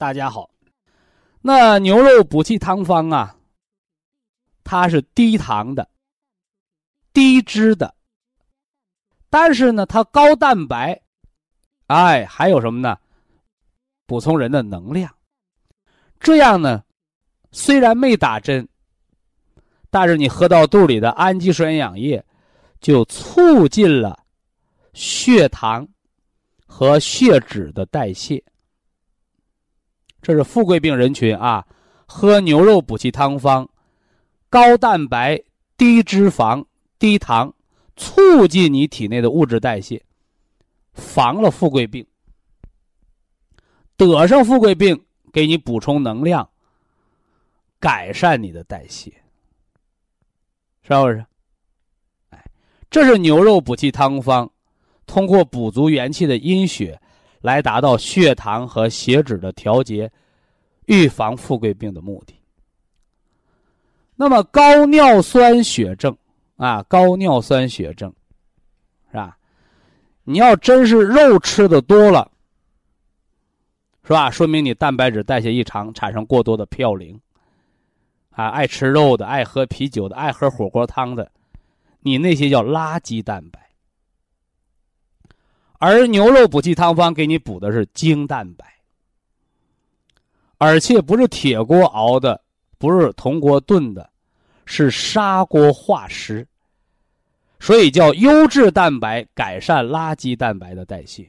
大家好，那牛肉补气汤方啊，它是低糖的、低脂的，但是呢，它高蛋白，哎，还有什么呢？补充人的能量。这样呢，虽然没打针，但是你喝到肚里的氨基酸营养液，就促进了血糖和血脂的代谢。这是富贵病人群啊，喝牛肉补气汤方，高蛋白、低脂肪、低糖，促进你体内的物质代谢，防了富贵病。得上富贵病，给你补充能量，改善你的代谢，是不是？哎，这是牛肉补气汤方，通过补足元气的阴血。来达到血糖和血脂的调节，预防富贵病的目的。那么高尿酸血症啊，高尿酸血症，是吧？你要真是肉吃的多了，是吧？说明你蛋白质代谢异常，产生过多的嘌呤。啊，爱吃肉的，爱喝啤酒的，爱喝火锅汤的，你那些叫垃圾蛋白。而牛肉补气汤方给你补的是精蛋白，而且不是铁锅熬的，不是铜锅炖的，是砂锅化食，所以叫优质蛋白改善垃圾蛋白的代谢，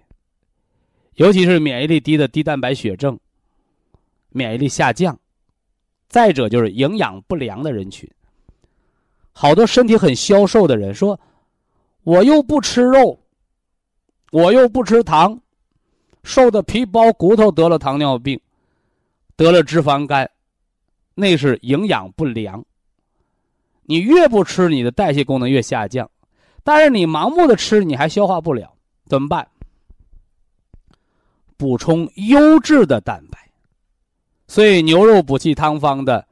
尤其是免疫力低的低蛋白血症、免疫力下降，再者就是营养不良的人群，好多身体很消瘦的人说，我又不吃肉。我又不吃糖，瘦的皮包骨头，得了糖尿病，得了脂肪肝，那是营养不良。你越不吃，你的代谢功能越下降，但是你盲目的吃，你还消化不了，怎么办？补充优质的蛋白，所以牛肉补气汤方的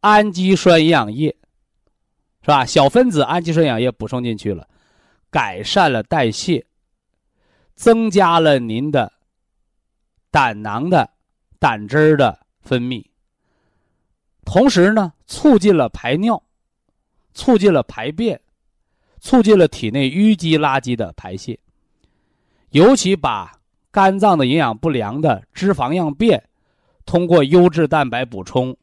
氨基酸营养液，是吧？小分子氨基酸营养液补充进去了，改善了代谢。增加了您的胆囊的胆汁儿的分泌，同时呢，促进了排尿，促进了排便，促进了体内淤积垃圾的排泄，尤其把肝脏的营养不良的脂肪样变，通过优质蛋白补充，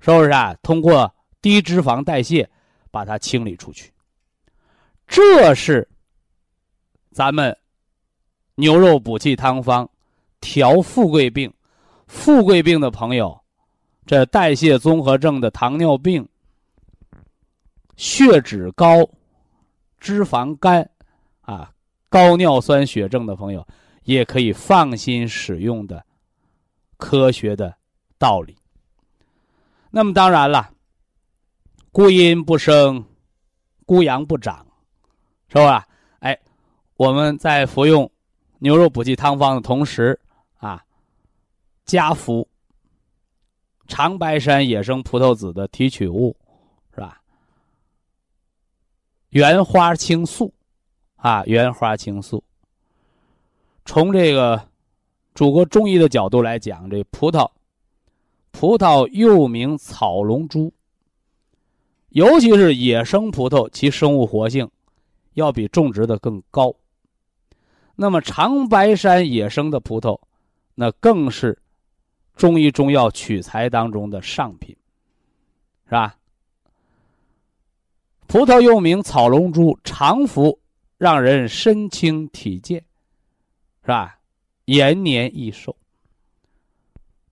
是不是啊？通过低脂肪代谢把它清理出去，这是咱们。牛肉补气汤方，调富贵病，富贵病的朋友，这代谢综合症的糖尿病、血脂高、脂肪肝，啊，高尿酸血症的朋友，也可以放心使用的科学的道理。那么当然了，孤阴不生，孤阳不长，是吧？哎，我们在服用。牛肉补气汤方的同时，啊，加服长白山野生葡萄籽的提取物，是吧？原花青素，啊，原花青素。从这个祖国中医的角度来讲，这葡萄，葡萄又名草龙珠，尤其是野生葡萄，其生物活性要比种植的更高。那么长白山野生的葡萄，那更是中医中药取材当中的上品，是吧？葡萄又名草龙珠，常服让人身轻体健，是吧？延年益寿。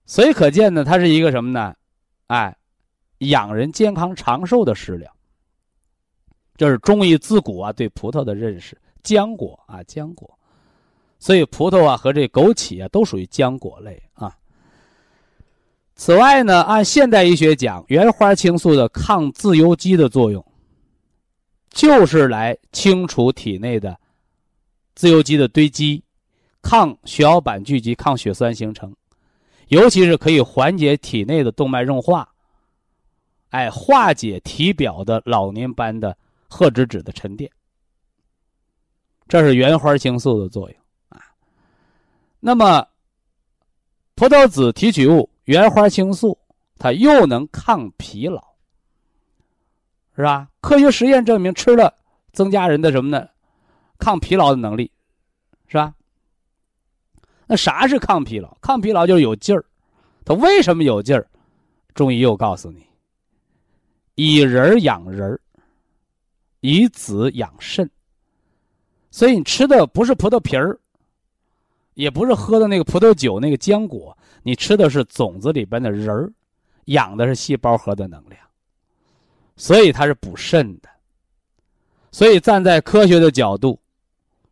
所以可见呢，它是一个什么呢？哎，养人健康长寿的食疗。这是中医自古啊对葡萄的认识，浆果啊浆果。所以葡萄啊和这枸杞啊都属于浆果类啊。此外呢，按现代医学讲，原花青素的抗自由基的作用，就是来清除体内的自由基的堆积，抗血小板聚集，抗血栓形成，尤其是可以缓解体内的动脉硬化，哎，化解体表的老年斑的褐脂质的沉淀。这是原花青素的作用。那么，葡萄籽提取物。原花青素，它又能抗疲劳，是吧？科学实验证明，吃了增加人的什么呢？抗疲劳的能力，是吧？那啥是抗疲劳？抗疲劳就是有劲儿。它为什么有劲儿？中医又告诉你：以人养人，以子养肾。所以你吃的不是葡萄皮儿，也不是喝的那个葡萄酒那个浆果。你吃的是种子里边的仁儿，养的是细胞核的能量，所以它是补肾的。所以站在科学的角度，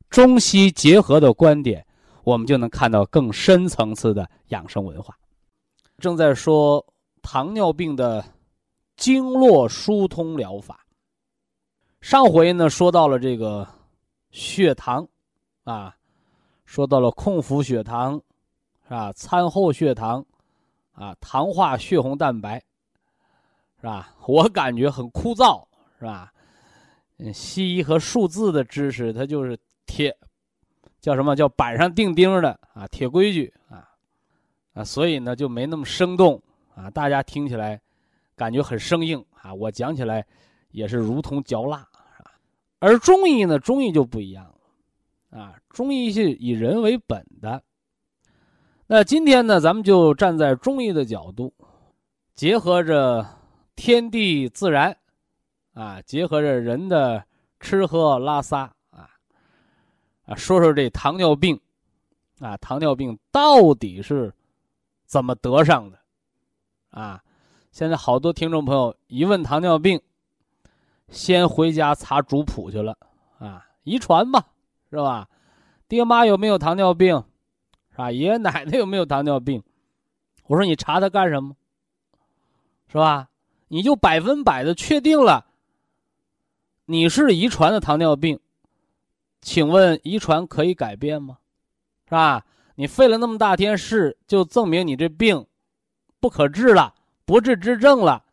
中西结合的观点，我们就能看到更深层次的养生文化。正在说糖尿病的经络疏通疗法。上回呢说到了这个血糖，啊，说到了空腹血糖。是吧？餐后血糖，啊，糖化血红蛋白，是吧？我感觉很枯燥，是吧？嗯，西医和数字的知识，它就是铁，叫什么叫板上钉钉的啊？铁规矩啊，啊，所以呢就没那么生动啊，大家听起来感觉很生硬啊，我讲起来也是如同嚼蜡，是吧？而中医呢，中医就不一样，啊，中医是以人为本的。那今天呢，咱们就站在中医的角度，结合着天地自然，啊，结合着人的吃喝拉撒啊，啊，说说这糖尿病，啊，糖尿病到底是怎么得上的？啊，现在好多听众朋友一问糖尿病，先回家查族谱去了，啊，遗传吧，是吧？爹妈有没有糖尿病？啊，爷爷奶奶有没有糖尿病？我说你查他干什么？是吧？你就百分百的确定了你是遗传的糖尿病，请问遗传可以改变吗？是吧？你费了那么大天事，就证明你这病不可治了，不治之症了，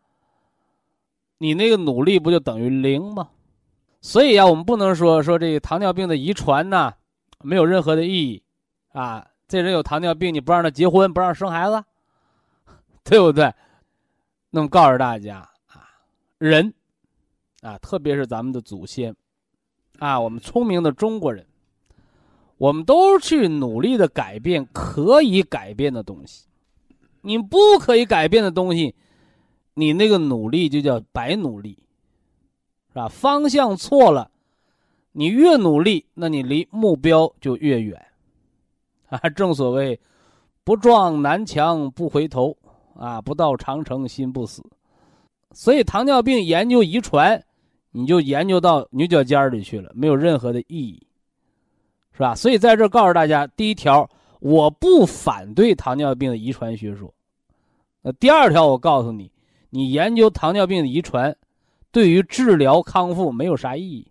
你那个努力不就等于零吗？所以啊，我们不能说说这个糖尿病的遗传呢没有任何的意义啊。这人有糖尿病，你不让他结婚，不让生孩子，对不对？那么告诉大家啊，人啊，特别是咱们的祖先啊，我们聪明的中国人，我们都去努力的改变可以改变的东西。你不可以改变的东西，你那个努力就叫白努力，是吧？方向错了，你越努力，那你离目标就越远。啊，正所谓，不撞南墙不回头，啊，不到长城心不死。所以糖尿病研究遗传，你就研究到牛角尖里去了，没有任何的意义，是吧？所以在这告诉大家，第一条，我不反对糖尿病的遗传学说。那第二条，我告诉你，你研究糖尿病的遗传，对于治疗康复没有啥意义，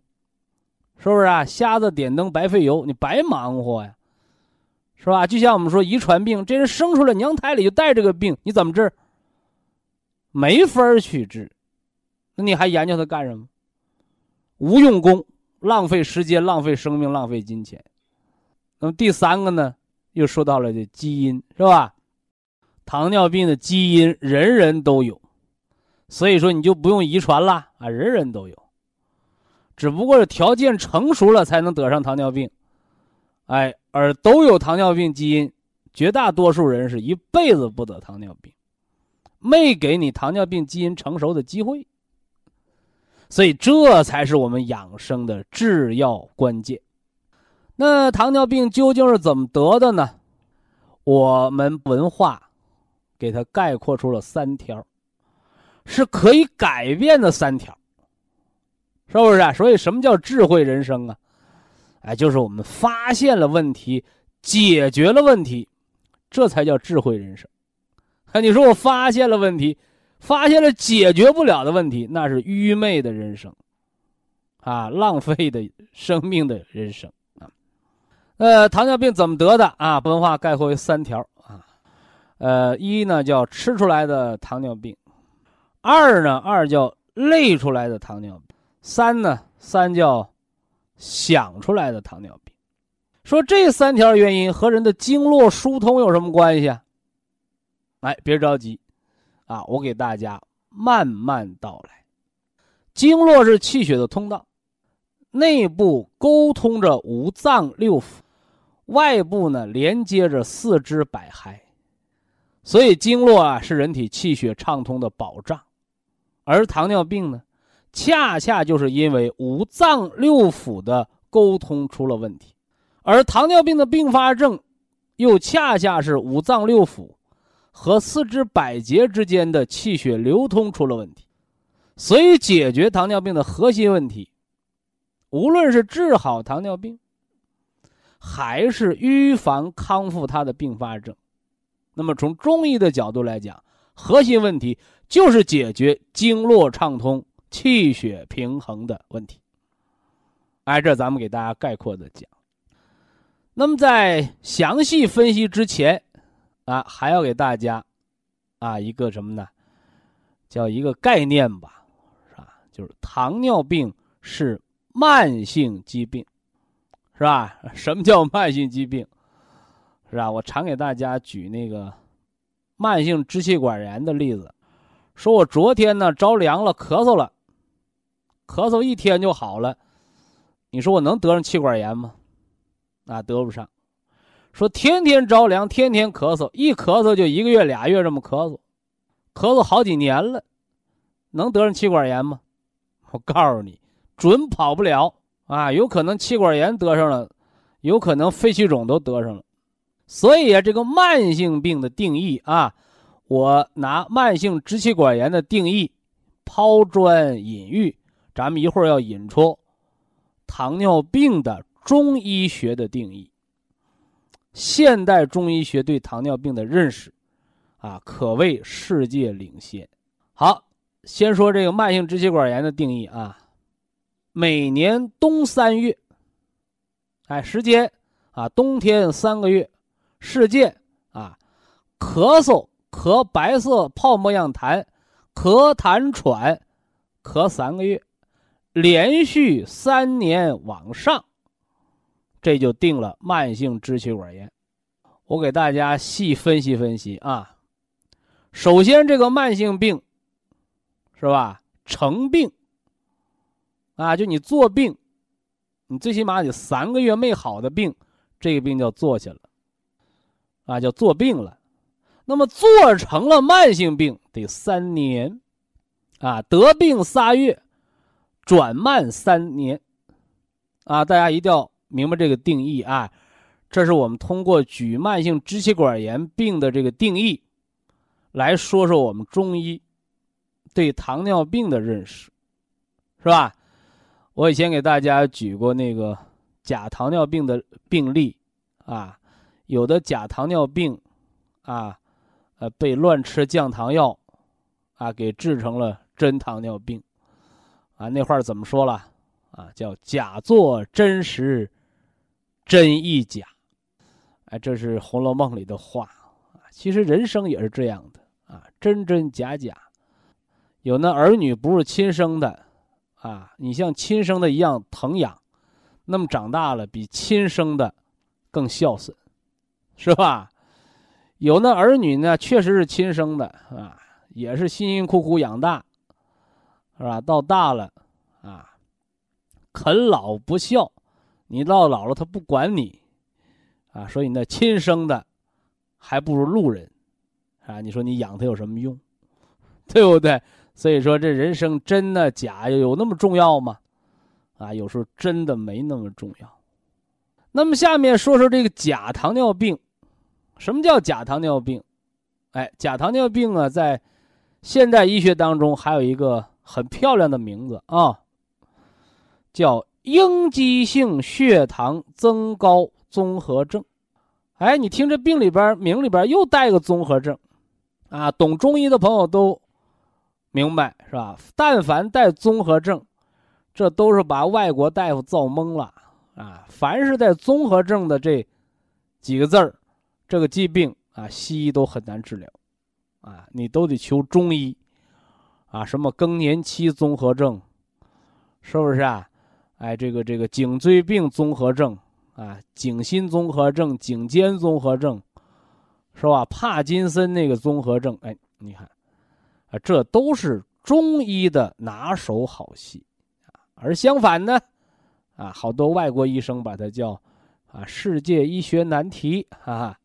是不是啊？瞎子点灯白费油，你白忙活呀。是吧？就像我们说遗传病，这人生出来娘胎里就带这个病，你怎么治？没法去治，那你还研究它干什么？无用功，浪费时间，浪费生命，浪费金钱。那么第三个呢？又说到了这基因，是吧？糖尿病的基因人人都有，所以说你就不用遗传了啊，人人都有，只不过是条件成熟了才能得上糖尿病。哎，而都有糖尿病基因，绝大多数人是一辈子不得糖尿病，没给你糖尿病基因成熟的机会。所以这才是我们养生的制药关键。那糖尿病究竟是怎么得的呢？我们文化给它概括出了三条，是可以改变的三条，是不是啊？所以什么叫智慧人生啊？哎，就是我们发现了问题，解决了问题，这才叫智慧人生。啊，你说我发现了问题，发现了解决不了的问题，那是愚昧的人生，啊，浪费的生命的人生啊。呃，糖尿病怎么得的啊？文化概括为三条啊，呃，一呢叫吃出来的糖尿病，二呢二叫累出来的糖尿病，三呢三叫。想出来的糖尿病，说这三条原因和人的经络疏通有什么关系啊？哎，别着急，啊，我给大家慢慢道来。经络是气血的通道，内部沟通着五脏六腑，外部呢连接着四肢百骸，所以经络啊是人体气血畅通的保障，而糖尿病呢？恰恰就是因为五脏六腑的沟通出了问题，而糖尿病的并发症，又恰恰是五脏六腑和四肢百节之间的气血流通出了问题。所以，解决糖尿病的核心问题，无论是治好糖尿病，还是预防康复它的并发症，那么从中医的角度来讲，核心问题就是解决经络畅通。气血平衡的问题，挨这咱们给大家概括的讲。那么在详细分析之前，啊，还要给大家，啊，一个什么呢？叫一个概念吧，是吧？就是糖尿病是慢性疾病，是吧？什么叫慢性疾病？是吧？我常给大家举那个慢性支气管炎的例子，说我昨天呢着凉了，咳嗽了。咳嗽一天就好了，你说我能得上气管炎吗？啊，得不上。说天天着凉，天天咳嗽，一咳嗽就一个月、俩月这么咳嗽，咳嗽好几年了，能得上气管炎吗？我告诉你，准跑不了啊！有可能气管炎得上了，有可能肺气肿都得上了。所以啊，这个慢性病的定义啊，我拿慢性支气管炎的定义抛砖引玉。咱们一会儿要引出糖尿病的中医学的定义。现代中医学对糖尿病的认识，啊，可谓世界领先。好，先说这个慢性支气管炎的定义啊。每年冬三月，哎，时间啊，冬天三个月，事件啊，咳嗽，咳白色泡沫样痰，咳痰喘，咳三个月。连续三年往上，这就定了慢性支气管炎。我给大家细分析分析啊。首先，这个慢性病是吧？成病啊，就你做病，你最起码得三个月没好的病，这个病叫做下了啊，叫做病了。那么做成了慢性病得三年啊，得病仨月。转慢三年，啊，大家一定要明白这个定义啊！这是我们通过举慢性支气管炎病的这个定义，来说说我们中医对糖尿病的认识，是吧？我以前给大家举过那个假糖尿病的病例啊，有的假糖尿病啊，呃，被乱吃降糖药啊给治成了真糖尿病。啊，那话怎么说了？啊，叫假作真实，真亦假。哎，这是《红楼梦》里的话啊。其实人生也是这样的啊，真真假假。有那儿女不是亲生的，啊，你像亲生的一样疼养，那么长大了比亲生的更孝顺，是吧？有那儿女呢，确实是亲生的啊，也是辛辛苦苦养大。是吧？到大了，啊，啃老不孝，你到老了他不管你，啊，所以那亲生的还不如路人，啊，你说你养他有什么用？对不对？所以说这人生真的假有那么重要吗？啊，有时候真的没那么重要。那么下面说说这个假糖尿病，什么叫假糖尿病？哎，假糖尿病啊，在现代医学当中还有一个很漂亮的名字啊，叫应激性血糖增高综合症。哎，你听这病里边名里边又带个综合症，啊，懂中医的朋友都明白是吧？但凡带综合症，这都是把外国大夫造懵了啊！凡是带综合症的这几个字儿，这个疾病啊，西医都很难治疗，啊，你都得求中医，啊，什么更年期综合症，是不是啊？哎，这个这个颈椎病综合症。啊，颈心综合症、颈肩综合症，是吧？帕金森那个综合症，哎，你看，啊，这都是中医的拿手好戏，而相反呢，啊，好多外国医生把它叫，啊，世界医学难题，啊，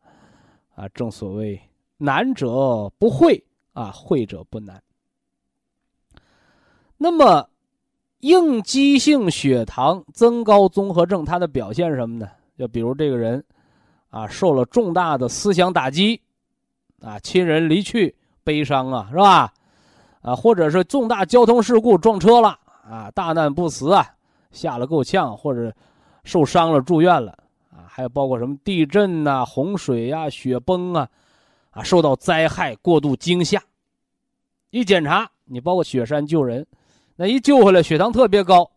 啊，正所谓难者不会，啊，会者不难。那么。应激性血糖增高综合症，它的表现什么呢？就比如这个人，啊，受了重大的思想打击，啊，亲人离去，悲伤啊，是吧？啊，或者是重大交通事故撞车了，啊，大难不死啊，吓了够呛，或者受伤了住院了，还有包括什么地震呐、洪水呀、雪崩啊，啊，受到灾害过度惊吓，一检查，你包括雪山救人。那一救回来，血糖特别高，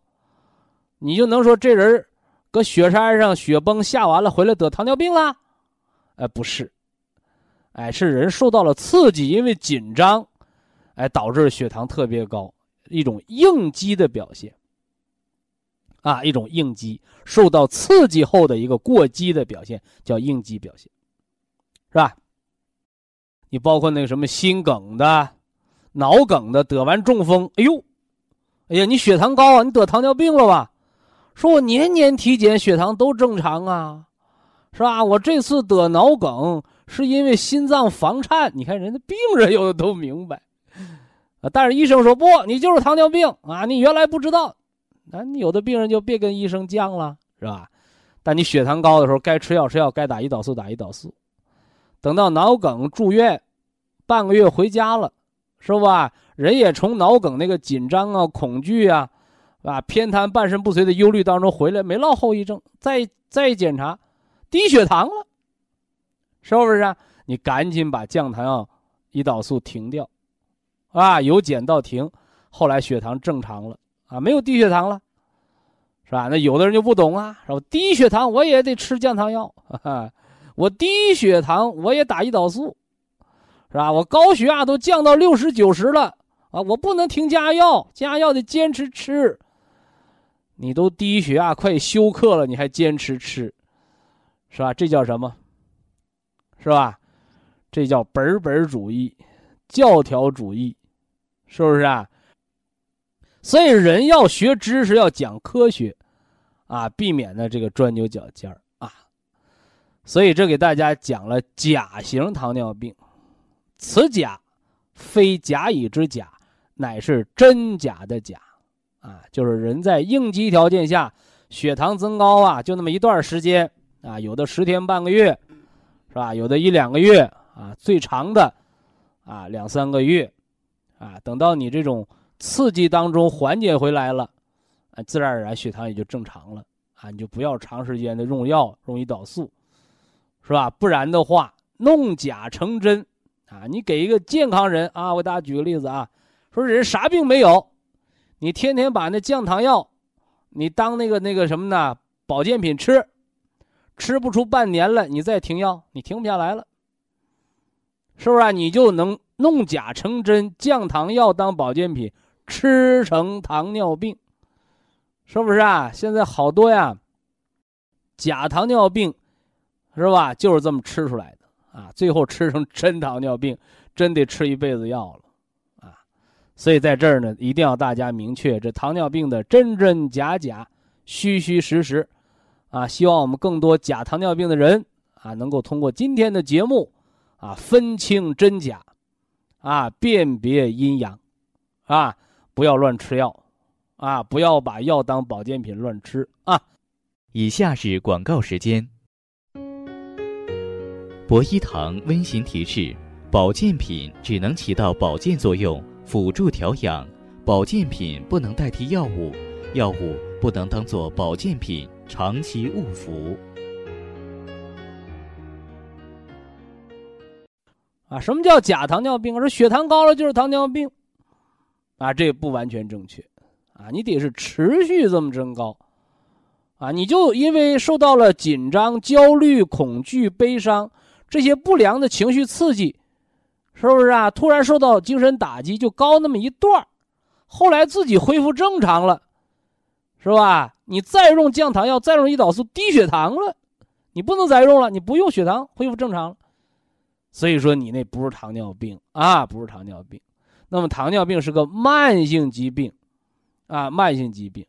你就能说这人搁雪山上雪崩下完了回来得糖尿病了？哎，不是，哎，是人受到了刺激，因为紧张，哎，导致血糖特别高，一种应激的表现。啊，一种应激，受到刺激后的一个过激的表现，叫应激表现，是吧？你包括那个什么心梗的、脑梗的，得完中风，哎呦！哎呀，你血糖高啊！你得糖尿病了吧？说我年年体检血糖都正常啊，是吧？我这次得脑梗是因为心脏房颤。你看人家病人有的都明白，啊，但是医生说不，你就是糖尿病啊！你原来不知道，那你有的病人就别跟医生犟了，是吧？但你血糖高的时候，该吃药吃药，该打胰岛素打胰岛素。等到脑梗住院，半个月回家了，是吧？人也从脑梗那个紧张啊、恐惧啊，啊偏瘫、半身不遂的忧虑当中回来，没落后遗症。再再一检查，低血糖了，是不是啊？你赶紧把降糖药、胰岛素停掉，啊，由减到停，后来血糖正常了啊，没有低血糖了，是吧？那有的人就不懂啊，说低血糖我也得吃降糖药，哈哈我低血糖我也打胰岛素，是吧？我高血压都降到六十九十了。啊，我不能停加药，加药得坚持吃。你都低血压快休克了，你还坚持吃，是吧？这叫什么？是吧？这叫本本主义、教条主义，是不是啊？所以人要学知识，要讲科学，啊，避免呢这个钻牛角尖儿啊。所以这给大家讲了甲型糖尿病，此甲非甲乙之甲。乃是真假的假，啊，就是人在应激条件下，血糖增高啊，就那么一段时间啊，有的十天半个月，是吧？有的一两个月啊，最长的啊两三个月，啊，等到你这种刺激当中缓解回来了，啊，自然而然血糖也就正常了啊，你就不要长时间的用药用胰岛素，是吧？不然的话弄假成真啊，你给一个健康人啊，我给大家举个例子啊。说人啥病没有，你天天把那降糖药，你当那个那个什么呢？保健品吃，吃不出半年了，你再停药，你停不下来了，是不是啊？你就能弄假成真，降糖药当保健品吃成糖尿病，是不是啊？现在好多呀，假糖尿病，是吧？就是这么吃出来的啊，最后吃成真糖尿病，真得吃一辈子药了啊。所以在这儿呢，一定要大家明确这糖尿病的真真假假、虚虚实实，啊，希望我们更多假糖尿病的人啊，能够通过今天的节目，啊，分清真假，啊，辨别阴阳，啊，不要乱吃药，啊，不要把药当保健品乱吃啊。以下是广告时间。博一堂温馨提示：保健品只能起到保健作用，辅助调养；保健品不能代替药物，药物不能当做保健品长期误服。啊，什么叫假糖尿病？说血糖高了就是糖尿病，啊，这不完全正确，啊，你得是持续这么增高，啊，你就因为受到了紧张、焦虑、恐惧、悲伤这些不良的情绪刺激，是不是啊？突然受到精神打击就高那么一段后来自己恢复正常了，是吧？你再用降糖药，再用胰岛素，低血糖了，你不能再用了，你不用血糖恢复正常了。所以说你那不是糖尿病啊，不是糖尿病。那么糖尿病是个慢性疾病，啊，慢性疾病，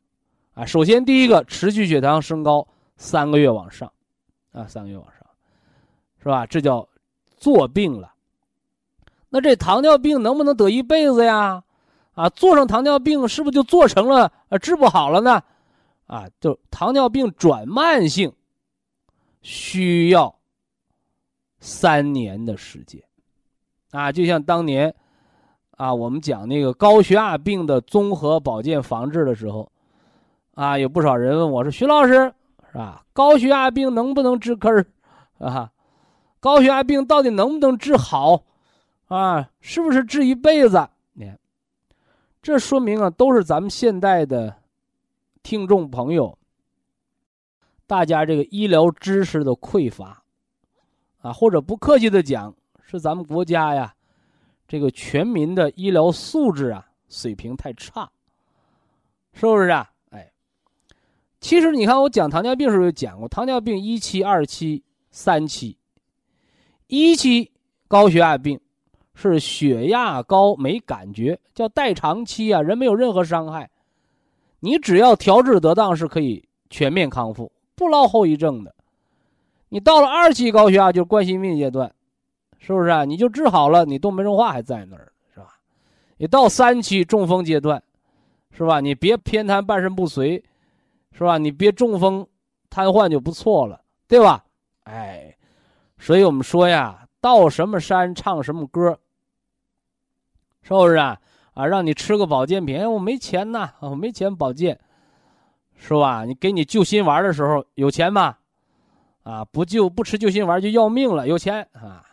啊，首先第一个持续血糖升高三个月往上，啊，三个月往上，是吧？这叫做病了。那这糖尿病能不能得一辈子呀？啊，做上糖尿病是不是就做成了呃治不好了呢？啊，就糖尿病转慢性需要。三年的时间，啊，就像当年，啊，我们讲那个高血压病的综合保健防治的时候，啊，有不少人问我说：“徐老师，是吧？高血压病能不能治根？啊，高血压病到底能不能治好？啊，是不是治一辈子？你看，这说明啊，都是咱们现代的听众朋友，大家这个医疗知识的匮乏。”啊，或者不客气的讲，是咱们国家呀，这个全民的医疗素质啊水平太差，是不是啊？哎，其实你看我讲糖尿病时候就讲过，糖尿病一期、二期、三期。一期高血压病是血压高没感觉，叫代偿期啊，人没有任何伤害，你只要调治得当是可以全面康复，不落后遗症的。你到了二期高血压，就是冠心病阶段，是不是啊？你就治好了，你动脉硬化还在那儿，是吧？你到三期中风阶段，是吧？你别偏瘫、半身不遂，是吧？你别中风、瘫痪就不错了，对吧？哎，所以我们说呀，到什么山唱什么歌，是不是啊？啊，让你吃个保健品，我没钱呐，我没钱保健，是吧？你给你救心丸的时候有钱吗？啊，不救不吃救心丸就要命了，有钱啊，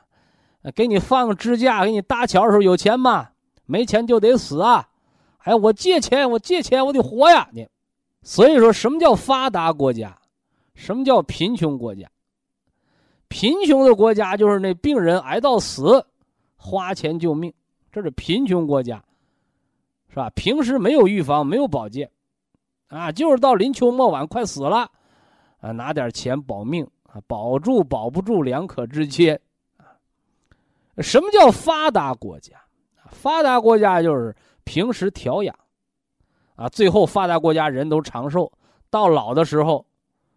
给你放个支架，给你搭桥的时候有钱吗？没钱就得死啊！哎，我借钱，我借钱，我得活呀！你，所以说什么叫发达国家，什么叫贫穷国家？贫穷的国家就是那病人挨到死，花钱救命，这是贫穷国家，是吧？平时没有预防，没有保健，啊，就是到临秋末晚快死了，啊，拿点钱保命。啊，保住保不住，两可之间。什么叫发达国家？发达国家就是平时调养，啊，最后发达国家人都长寿，到老的时候，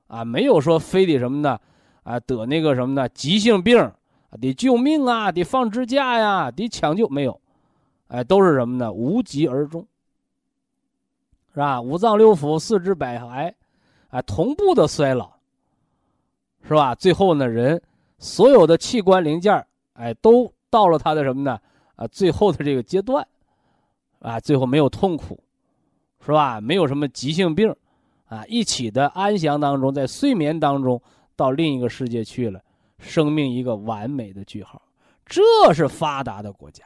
啊，没有说非得什么呢，啊，得那个什么呢，急性病，得救命啊，得放支架呀，得抢救，没有，哎，都是什么呢？无疾而终，是吧？五脏六腑、四肢百骸，啊，同步的衰老。是吧？最后呢，人所有的器官零件哎，都到了他的什么呢？啊，最后的这个阶段，啊，最后没有痛苦，是吧？没有什么急性病，啊，一起的安详当中，在睡眠当中到另一个世界去了，生命一个完美的句号，这是发达的国家，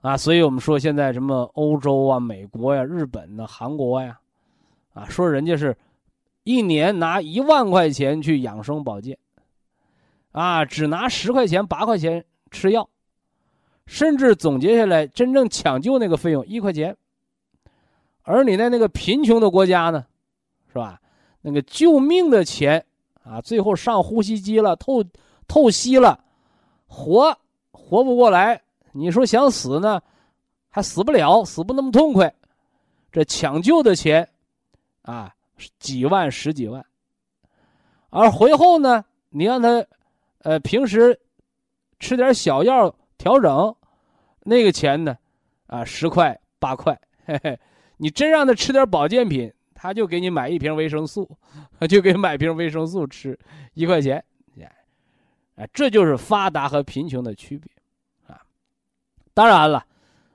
啊，所以我们说现在什么欧洲啊、美国呀、日本呢、韩国呀，啊，说人家是。一年拿一万块钱去养生保健，啊，只拿十块钱、八块钱吃药，甚至总结下来，真正抢救那个费用一块钱。而你在那个贫穷的国家呢，是吧？那个救命的钱啊，最后上呼吸机了，透透析了，活活不过来。你说想死呢，还死不了，死不那么痛快。这抢救的钱，啊。几万、十几万，而回后呢？你让他，呃，平时吃点小药调整，那个钱呢，啊，十块八块，嘿嘿，你真让他吃点保健品，他就给你买一瓶维生素，就给买瓶维生素吃，一块钱，哎，这就是发达和贫穷的区别，啊，当然了，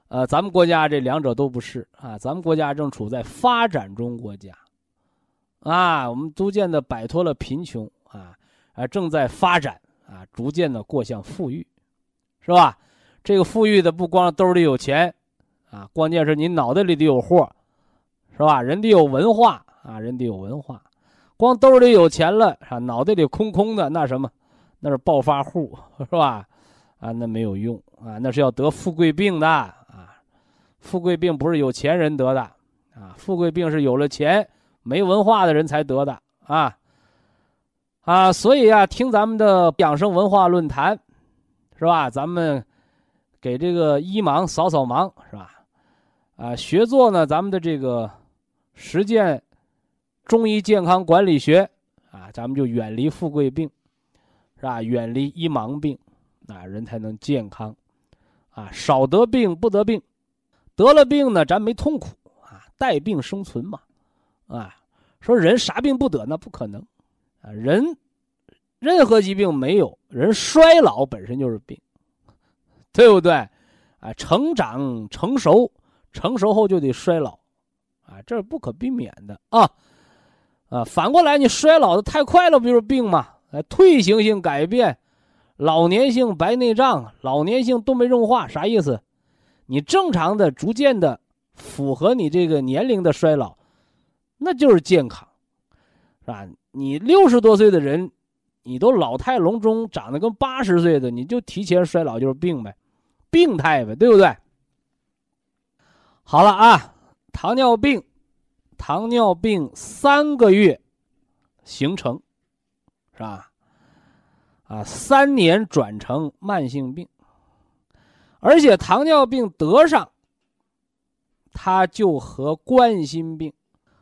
呃，咱们国家这两者都不是啊，咱们国家正处在发展中国家。啊，我们逐渐的摆脱了贫穷啊，啊，正在发展啊，逐渐的过向富裕，是吧？这个富裕的不光兜里有钱，啊，关键是你脑袋里得有货，是吧？人得有文化啊，人得有文化，光兜里有钱了啊，脑袋里空空的，那什么？那是暴发户，是吧？啊，那没有用啊，那是要得富贵病的啊，富贵病不是有钱人得的啊，富贵病是有了钱。没文化的人才得的啊，啊，所以啊，听咱们的养生文化论坛，是吧？咱们给这个医盲扫扫盲，是吧？啊，学做呢，咱们的这个实践中医健康管理学啊，咱们就远离富贵病，是吧？远离医盲病，啊，人才能健康，啊，少得病不得病，得了病呢，咱没痛苦啊，带病生存嘛。啊，说人啥病不得？那不可能，人任何疾病没有，人衰老本身就是病，对不对？啊，成长成熟，成熟后就得衰老，啊，这是不可避免的啊，啊，反过来你衰老的太快了，不就是病吗？啊，退行性改变，老年性白内障，老年性动脉硬化，啥意思？你正常的、逐渐的符合你这个年龄的衰老。那就是健康，是吧？你六十多岁的人，你都老态龙钟，长得跟八十岁的，你就提前衰老就是病呗，病态呗，对不对？好了啊，糖尿病，糖尿病三个月形成，是吧？啊，三年转成慢性病，而且糖尿病得上，它就和冠心病。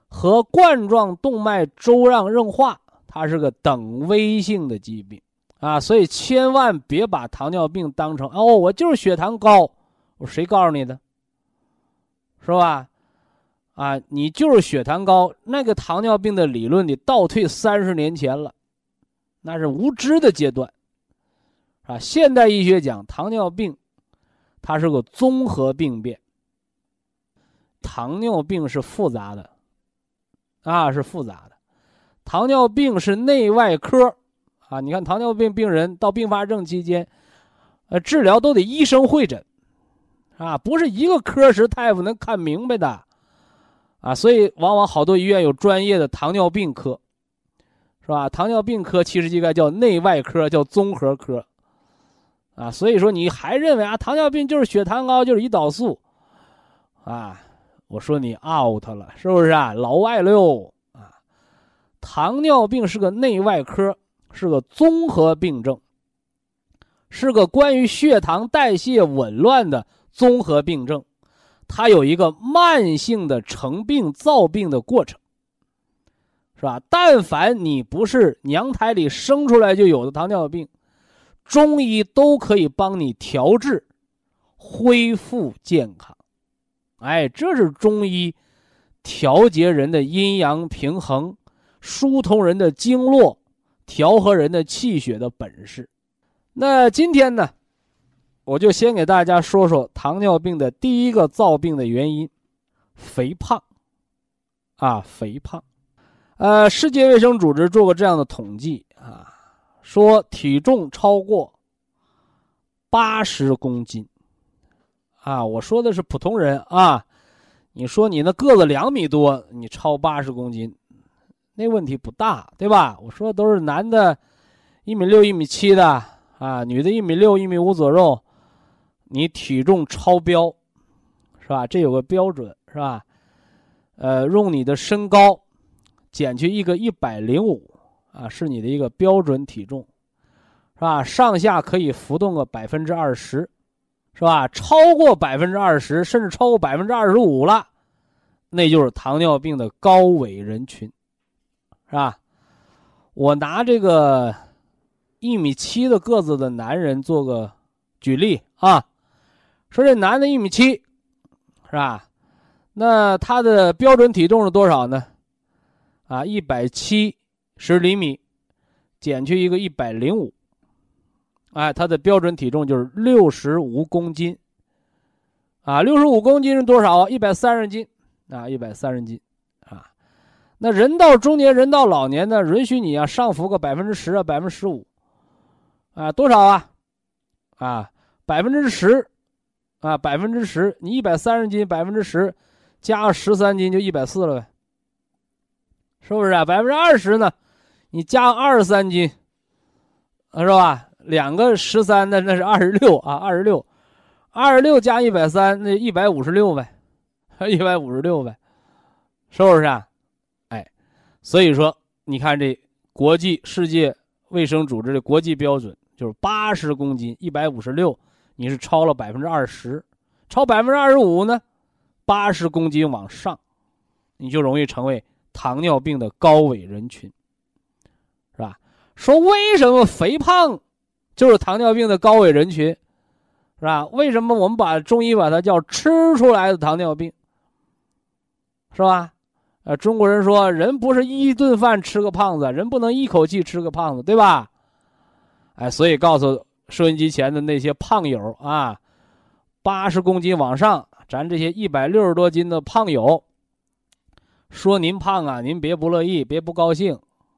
和冠状动脉粥样硬化，它是个等危性的疾病啊，所以千万别把糖尿病当成哦，我就是血糖高，我谁告诉你的？是吧？啊，你就是血糖高，那个糖尿病的理论你倒退三十年前了，那是无知的阶段，啊，现代医学讲糖尿病，它是个综合病变，糖尿病是复杂的。啊，是复杂的，糖尿病是内外科，啊，你看糖尿病病人到并发症期间，呃，治疗都得医生会诊，啊，不是一个科室大夫能看明白的，啊，所以往往好多医院有专业的糖尿病科，是吧？糖尿病科其实应该叫内外科，叫综合科，啊，所以说你还认为啊，糖尿病就是血糖高，就是胰岛素，啊。我说你 out 了，是不是啊？老外了哟啊！糖尿病是个内外科，是个综合病症，是个关于血糖代谢紊乱的综合病症。它有一个慢性的成病造病的过程，是吧？但凡你不是娘胎里生出来就有的糖尿病，中医都可以帮你调治，恢复健康。哎，这是中医调节人的阴阳平衡、疏通人的经络、调和人的气血的本事。那今天呢，我就先给大家说说糖尿病的第一个造病的原因——肥胖。啊，肥胖。呃，世界卫生组织做过这样的统计啊，说体重超过八十公斤。啊，我说的是普通人啊，你说你那个子两米多，你超八十公斤，那问题不大，对吧？我说的都是男的，一米六、一米七的啊，女的一米六、一米五左右，你体重超标，是吧？这有个标准，是吧？呃，用你的身高减去一个一百零五啊，是你的一个标准体重，是吧？上下可以浮动个百分之二十。是吧？超过百分之二十，甚至超过百分之二十五了，那就是糖尿病的高危人群，是吧？我拿这个一米七的个子的男人做个举例啊，说这男的一米七，是吧？那他的标准体重是多少呢？啊，一百七十厘米，减去一个一百零五，哎，他的标准体重就是六十五公斤。啊，六十五公斤是多少？一百三十斤，啊，一百三十斤，啊，那人到中年人到老年呢，允许你啊上浮个百分之十啊，百分之十五，啊，多少啊？啊，百分之十，啊，百分之十，你一百三十斤，百分之十，加十三斤就一百四了呗，是不是啊？百分之二十呢，你加二十三斤，是吧？两个十三的那是二十六啊，二十六。二十六加一百三，那一百五十六呗，一百五十六呗，是不是啊？哎，所以说，你看这国际世界卫生组织的国际标准就是八十公斤，一百五十六，你是超了百分之二十，超百分之二十五呢，八十公斤往上，你就容易成为糖尿病的高危人群，是吧？说为什么肥胖就是糖尿病的高危人群？是吧？为什么我们把中医把它叫吃出来的糖尿病？是吧？呃，中国人说人不是一顿饭吃个胖子，人不能一口气吃个胖子，对吧？哎，所以告诉收音机前的那些胖友啊，八十公斤往上，咱这些一百六十多斤的胖友，说您胖啊，您别不乐意，别不高兴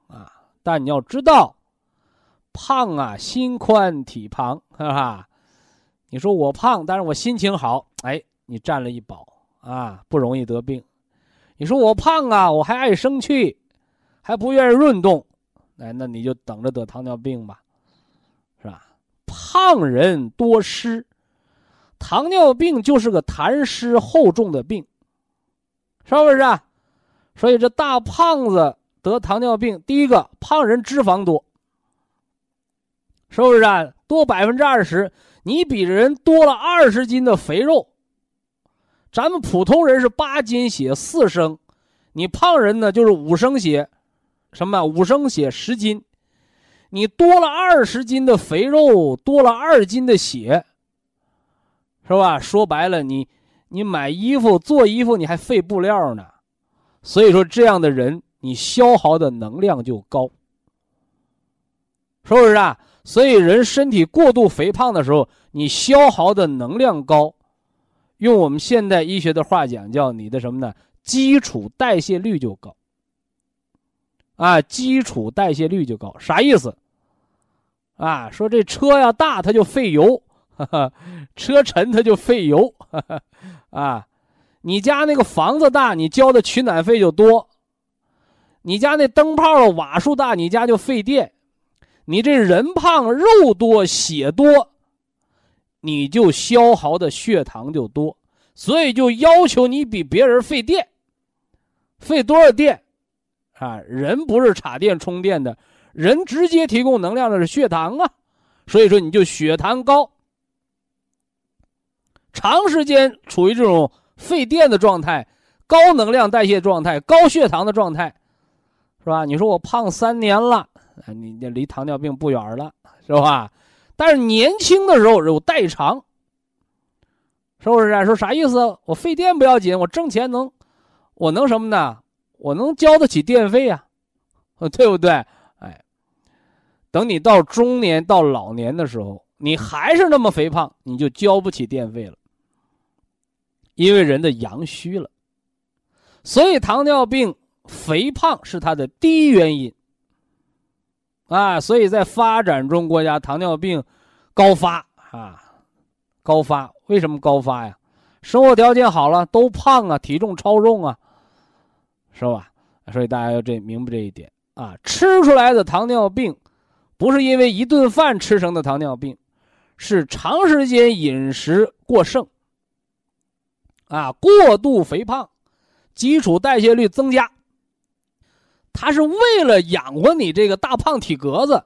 啊。但你要知道，胖啊，心宽体胖，哈哈？你说我胖，但是我心情好，哎，你占了一宝啊，不容易得病。你说我胖啊，我还爱生气，还不愿意运动，哎，那你就等着得糖尿病吧，是吧？胖人多湿，糖尿病就是个痰湿厚重的病，是不是啊？所以这大胖子得糖尿病，第一个胖人脂肪多，是不是啊？多百分之二十。你比人多了二十斤的肥肉，咱们普通人是八斤血四升，你胖人呢就是五升血，什么五升血十斤，你多了二十斤的肥肉，多了二斤的血，是吧？说白了，你你买衣服做衣服你还费布料呢，所以说这样的人你消耗的能量就高，是不是啊？所以，人身体过度肥胖的时候，你消耗的能量高，用我们现代医学的话讲，叫你的什么呢？基础代谢率就高。啊，基础代谢率就高，啥意思？啊，说这车要大，它就费油；车沉，它就费油。啊，你家那个房子大，你交的取暖费就多；你家那灯泡的瓦数大，你家就费电。你这人胖肉多血多，你就消耗的血糖就多，所以就要求你比别人费电，费多少电？啊，人不是插电充电的，人直接提供能量的是血糖啊，所以说你就血糖高，长时间处于这种费电的状态、高能量代谢状态、高血糖的状态，是吧？你说我胖三年了。啊，你这离糖尿病不远了，是吧？但是年轻的时候有代偿，是不是啊？说啥意思？我费电不要紧，我挣钱能，我能什么呢？我能交得起电费啊，对不对？哎，等你到中年到老年的时候，你还是那么肥胖，你就交不起电费了，因为人的阳虚了。所以糖尿病肥胖是它的第一原因。啊，所以在发展中国家，糖尿病高发啊，高发。为什么高发呀？生活条件好了，都胖啊，体重超重啊，是吧？所以大家要这明白这一点啊。吃出来的糖尿病，不是因为一顿饭吃成的糖尿病，是长时间饮食过剩啊，过度肥胖，基础代谢率增加。他是为了养活你这个大胖体格子，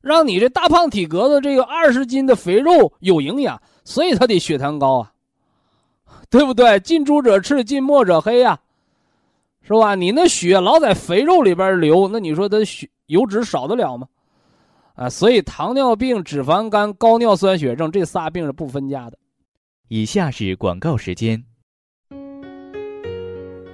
让你这大胖体格子这个二十斤的肥肉有营养，所以他得血糖高啊，对不对？近朱者赤，近墨者黑呀，是吧？你那血老在肥肉里边流，那你说他血油脂少得了吗？啊，所以糖尿病、脂肪肝、高尿酸血症这仨病是不分家的。以下是广告时间。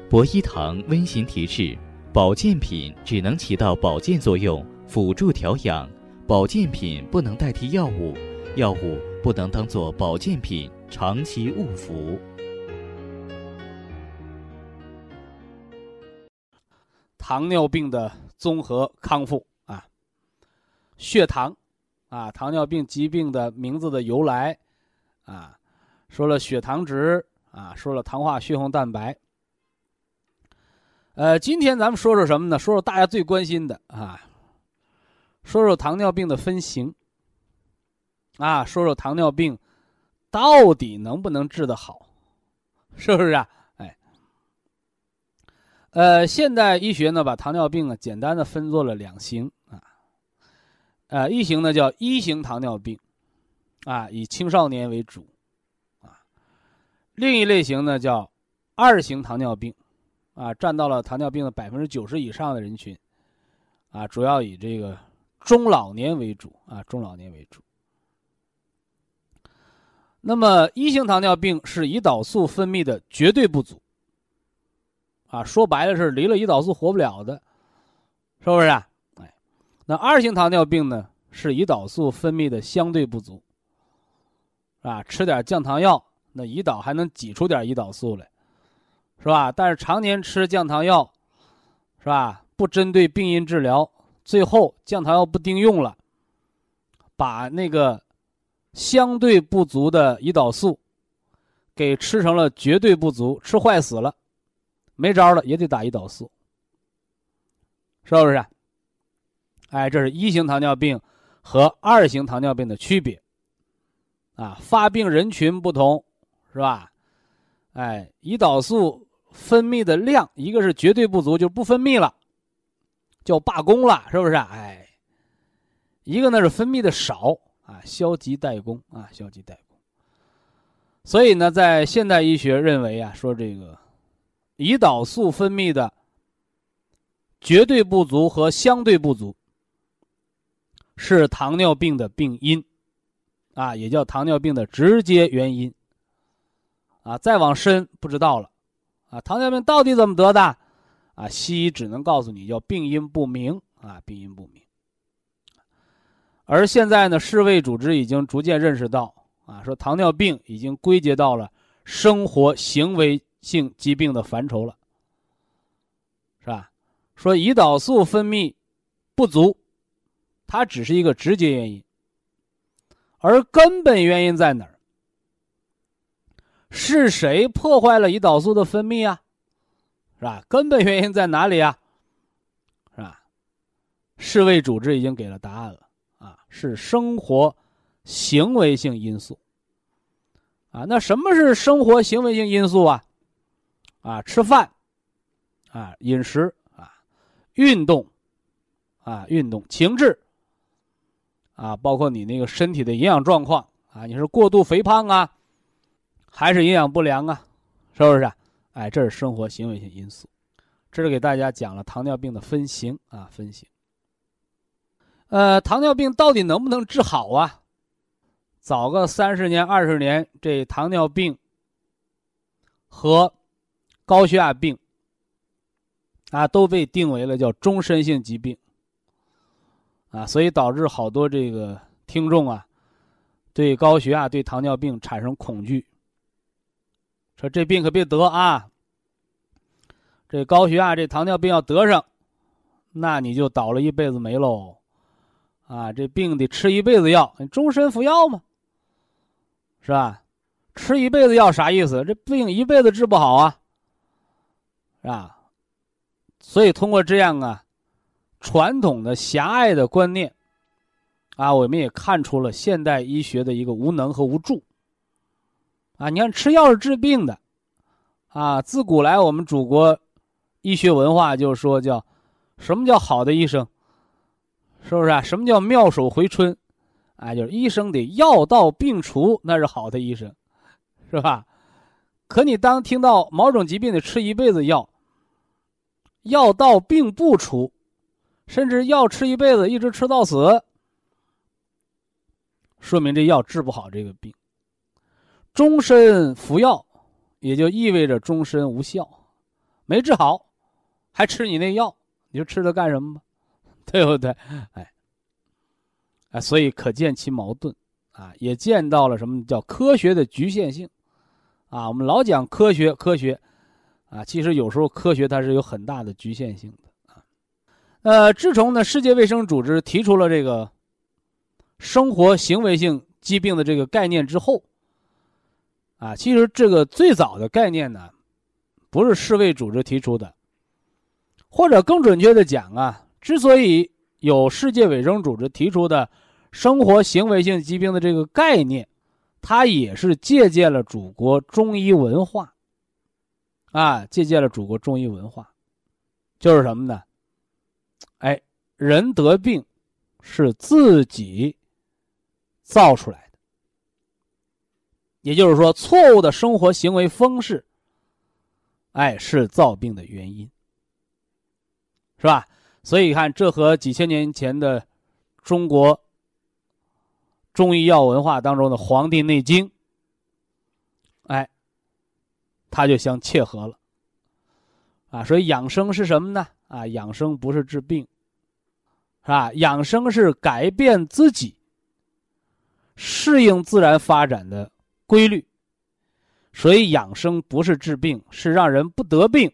博一堂温馨提示：保健品只能起到保健作用，辅助调养；保健品不能代替药物，药物不能当做保健品长期误服。糖尿病的综合康复啊，血糖啊，糖尿病疾病的名字的由来啊，说了血糖值啊，说了糖化血红蛋白。呃，今天咱们说说什么呢？说说大家最关心的啊，说说糖尿病的分型。啊，说说糖尿病到底能不能治得好，是不是啊？哎。呃，现代医学呢，把糖尿病啊简单的分作了两型啊，呃，一型呢叫一型糖尿病，啊，以青少年为主，啊，另一类型呢叫二型糖尿病，啊，占到了糖尿病的百分之九十以上的人群，啊，主要以这个中老年为主，啊，中老年为主。那么一型糖尿病是胰岛素分泌的绝对不足。啊，说白了是离了胰岛素活不了的，是不是啊？哎，那二型糖尿病呢，是胰岛素分泌的相对不足，啊，吃点降糖药，那胰岛还能挤出点胰岛素来，是吧？但是常年吃降糖药，是吧？不针对病因治疗，最后降糖药不顶用了，把那个相对不足的胰岛素给吃成了绝对不足，吃坏死了。没招了，也得打胰岛素，是不是？哎，这是一型糖尿病和二型糖尿病的区别，啊，发病人群不同，是吧？哎，胰岛素分泌的量，一个是绝对不足，就不分泌了，叫罢工了，是不是？哎，一个呢是分泌的少，啊，消极怠工，啊，消极怠工。所以呢，在现代医学认为啊，说这个。胰岛素分泌的绝对不足和相对不足，是糖尿病的病因，啊，也叫糖尿病的直接原因。啊，再往深不知道了，啊，糖尿病到底怎么得的？啊，西医只能告诉你叫病因不明，啊，病因不明。而现在呢，世卫组织已经逐渐认识到，啊，说糖尿病已经归结到了生活行为。性疾病的范畴了，是吧？说胰岛素分泌不足，它只是一个直接原因，而根本原因在哪儿？是谁破坏了胰岛素的分泌啊？是吧？根本原因在哪里啊？是吧？世卫组织已经给了答案了啊，是生活行为性因素啊。那什么是生活行为性因素啊？啊，吃饭，啊，饮食，啊，运动，啊，运动，情志，啊，包括你那个身体的营养状况，啊，你是过度肥胖啊，还是营养不良啊，是不是？哎，这是生活行为性因素。这是给大家讲了糖尿病的分型啊，分型。呃，糖尿病到底能不能治好啊？早个三十年、二十年，这糖尿病和高血压病啊，都被定为了叫终身性疾病啊，所以导致好多这个听众啊，对高血压、对糖尿病产生恐惧，说这病可别得啊。这高血压、这糖尿病要得上，那你就倒了一辈子霉喽，啊，这病得吃一辈子药，你终身服药吗？是吧？吃一辈子药啥意思？这病一辈子治不好啊。是吧？所以通过这样啊，传统的狭隘的观念，啊，我们也看出了现代医学的一个无能和无助。啊，你看吃药是治病的，啊，自古来我们祖国医学文化就说叫，什么叫好的医生？是不是啊？什么叫妙手回春？啊，就是医生得药到病除，那是好的医生，是吧？可你当听到某种疾病得吃一辈子药，药到病不除，甚至药吃一辈子一直吃到死，说明这药治不好这个病。终身服药，也就意味着终身无效，没治好，还吃你那药，你说吃它干什么吧？对不对？哎，哎，所以可见其矛盾，啊，也见到了什么叫科学的局限性，啊，我们老讲科学，科学，啊，其实有时候科学它是有很大的局限性的，啊，呃，自从呢世界卫生组织提出了这个生活行为性疾病的这个概念之后，啊，其实这个最早的概念呢，不是世卫组织提出的，或者更准确的讲啊。之所以有世界卫生组织提出的生活行为性疾病的这个概念，它也是借鉴了祖国中医文化，啊，借鉴了祖国中医文化，就是什么呢？哎，人得病是自己造出来的，也就是说，错误的生活行为方式，哎，是造病的原因，是吧？所以看，这和几千年前的中国中医药文化当中的《黄帝内经》，哎，它就相切合了。啊，所以养生是什么呢？啊，养生不是治病，是吧？养生是改变自己，适应自然发展的规律。所以养生不是治病，是让人不得病，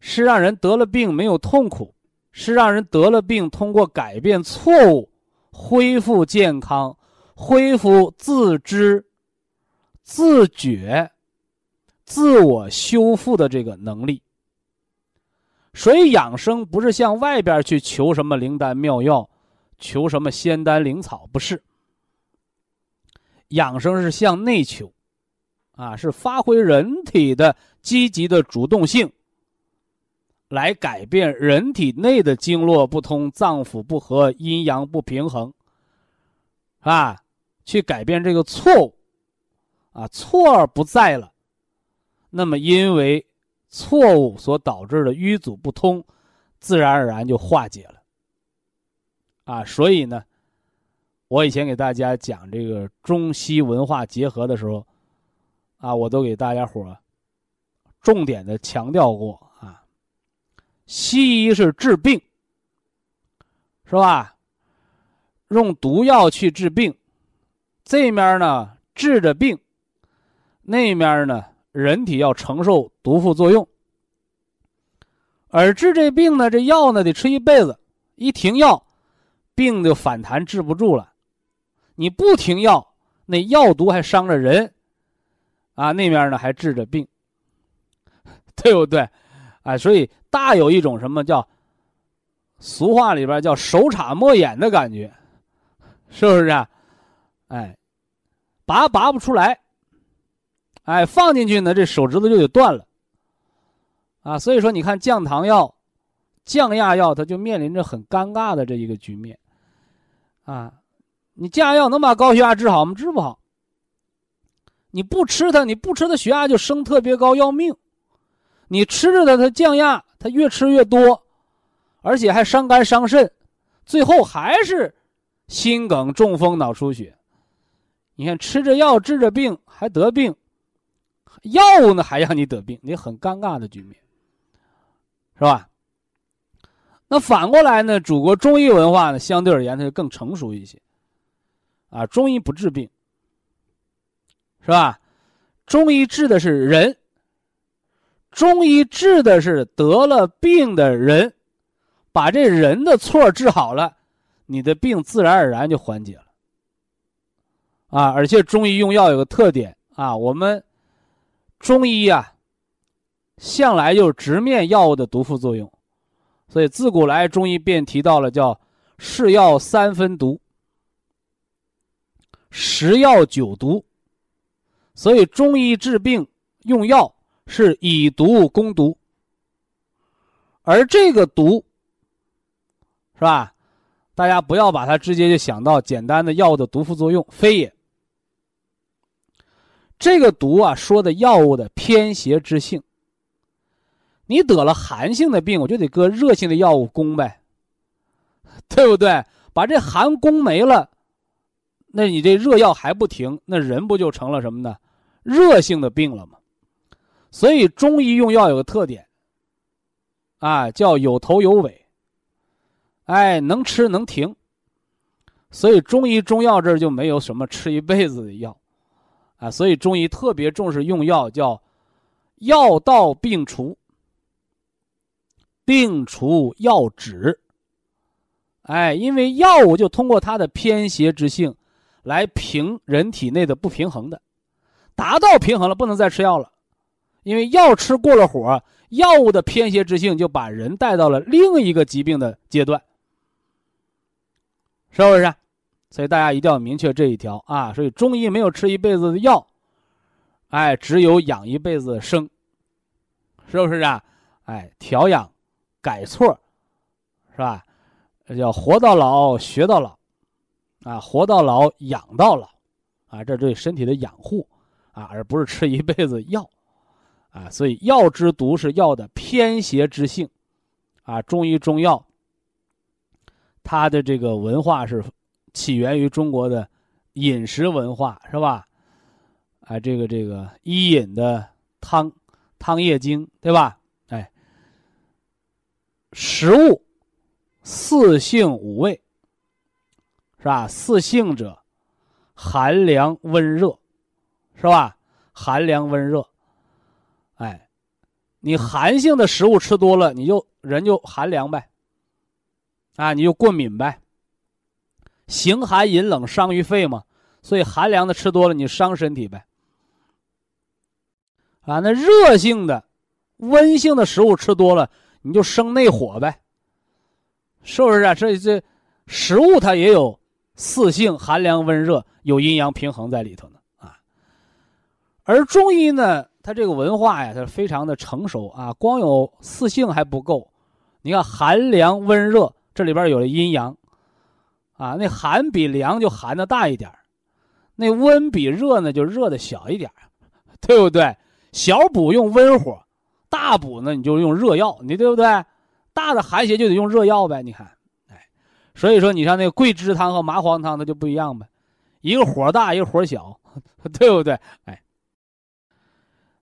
是让人得了病没有痛苦。是让人得了病，通过改变错误，恢复健康，恢复自知、自觉、自我修复的这个能力。所以养生不是向外边去求什么灵丹妙药，求什么仙丹灵草，不是。养生是向内求，啊，是发挥人体的积极的主动性。来改变人体内的经络不通、脏腑不和、阴阳不平衡，啊，去改变这个错误，啊，错儿不在了，那么因为错误所导致的瘀阻不通，自然而然就化解了，啊，所以呢，我以前给大家讲这个中西文化结合的时候，啊，我都给大家伙重点的强调过啊。西医是治病，是吧？用毒药去治病，这面呢治着病，那面呢人体要承受毒副作用。而治这病呢，这药呢得吃一辈子，一停药，病就反弹治不住了。你不停药，那药毒还伤着人，啊，那面呢还治着病，对不对？哎，所以大有一种什么叫俗话里边叫手插莫眼的感觉，是不是啊？哎，拔拔不出来，哎，放进去呢，这手指头就得断了啊。所以说，你看降糖药、降压药，它就面临着很尴尬的这一个局面啊。你降压药能把高血压治好吗？治不好。你不吃它，你不吃它，血压就升特别高，要命。你吃着它，它降压，它越吃越多，而且还伤肝伤肾，最后还是心梗、中风、脑出血。你看吃着药治着病还得病，药物呢还让你得病，你很尴尬的局面，是吧？那反过来呢？祖国中医文化呢，相对而言它就更成熟一些。啊，中医不治病，是吧？中医治的是人。中医治的是得了病的人，把这人的错治好了，你的病自然而然就缓解了。啊，而且中医用药有个特点啊，我们中医呀，向来就直面药物的毒副作用，所以自古来中医便提到了叫“是药三分毒，十药九毒”，所以中医治病用药。是以毒攻毒，而这个毒，是吧？大家不要把它直接就想到简单的药物的毒副作用，非也。这个毒啊，说的药物的偏邪之性。你得了寒性的病，我就得搁热性的药物攻呗，对不对？把这寒攻没了，那你这热药还不停，那人不就成了什么呢？热性的病了吗？所以中医用药有个特点，啊，叫有头有尾。哎，能吃能停。所以中医中药这儿就没有什么吃一辈子的药，啊，所以中医特别重视用药，叫药到病除，病除药止。哎，因为药物就通过它的偏邪之性，来平人体内的不平衡的，达到平衡了，不能再吃药了，因为药吃过了火，药物的偏邪之性就把人带到了另一个疾病的阶段，是不是？所以大家一定要明确这一条啊！所以中医没有吃一辈子的药，哎，只有养一辈子的生，是不是啊？哎，调养，改错，是吧？叫活到老学到老，啊，活到老养到老，啊，这对身体的养护，啊，而不是吃一辈子药，啊，所以药之毒是药的偏邪之性，啊，中医中药，它的这个文化是起源于中国的饮食文化，是吧？啊，这个这个伊尹的汤汤液经，对吧？哎，食物。四性五味，是吧？四性者，寒凉温热，是吧？寒凉温热，哎，你寒性的食物吃多了，你就人就寒凉呗，啊，你就过敏呗。形寒饮冷伤于肺嘛，所以寒凉的吃多了，你伤身体呗。啊，那热性的、温性的食物吃多了，你就生内火呗。是不是啊？这这食物它也有四性，寒凉温热，有阴阳平衡在里头呢啊。而中医呢，它这个文化呀，它非常的成熟啊。光有四性还不够，你看寒凉温热，这里边有了阴阳啊。那寒比凉就寒的大一点那温比热呢就热的小一点 对不对？小补用温火，大补呢你就用热药，你对不对？大的寒邪就得用热药呗，你看，所以说你像那个桂枝汤和麻黄汤，它就不一样呗，一个火大，一个火小，对不对？哎，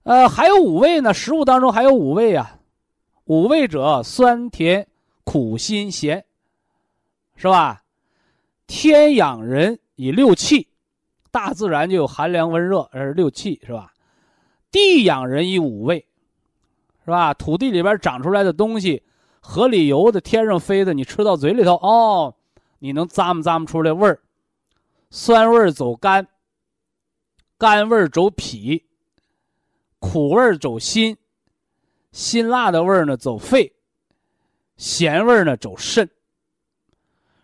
呃，还有五味呢，食物当中还有五味啊，五味者酸甜苦辛咸，是吧？天养人以六气，大自然就有寒凉温热，而六气是吧？地养人以五味，是吧？土地里边长出来的东西。河里游的，天上飞的，你吃到嘴里头哦，你能咂摸咂摸出来味儿，酸味儿走肝，肝味儿走脾，苦味儿走心，辛辣的味儿呢走肺，咸味儿呢走肾。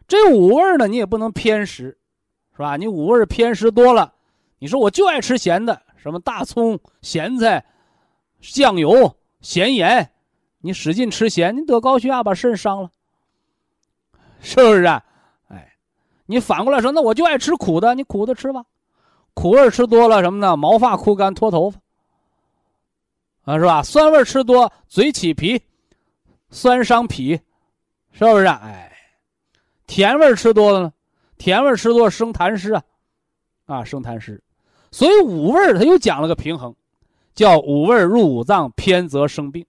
这五味儿呢，你也不能偏食，是吧？你五味儿偏食多了，你说我就爱吃咸的，什么大葱、咸菜、酱油、咸盐。你使劲吃咸，你得高血压，把肾伤了，是不是啊？哎，你反过来说，那我就爱吃苦的，你苦的吃吧，苦味吃多了什么呢？毛发枯干，脱头发，啊，是吧？酸味吃多，嘴起皮，酸伤脾，是不是？啊？哎，甜味吃多了呢？甜味吃多生痰湿啊，啊，生痰湿，所以五味它又讲了个平衡，叫五味入五脏，偏则生病。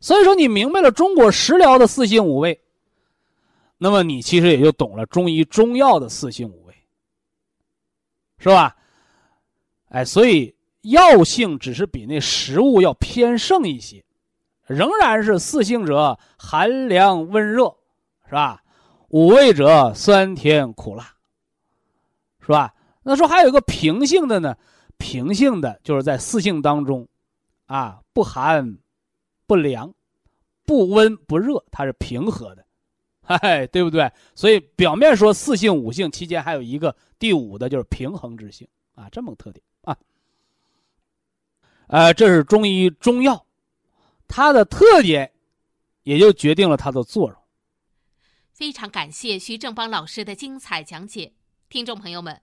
所以说，你明白了中国食疗的四性五味，那么你其实也就懂了中医中药的四性五味，是吧？哎，所以药性只是比那食物要偏盛一些，仍然是四性者寒凉温热，是吧？五味者酸甜苦辣，是吧？那说还有一个平性的呢，平性的就是在四性当中，啊，不寒。不凉，不温不热，它是平和的，嗨，对不对？所以表面说四性五性，期间还有一个第五的，就是平衡之性啊，这么个特点啊。呃，这是中医中药，它的特点，也就决定了它的作用。非常感谢徐正邦老师的精彩讲解，听众朋友们。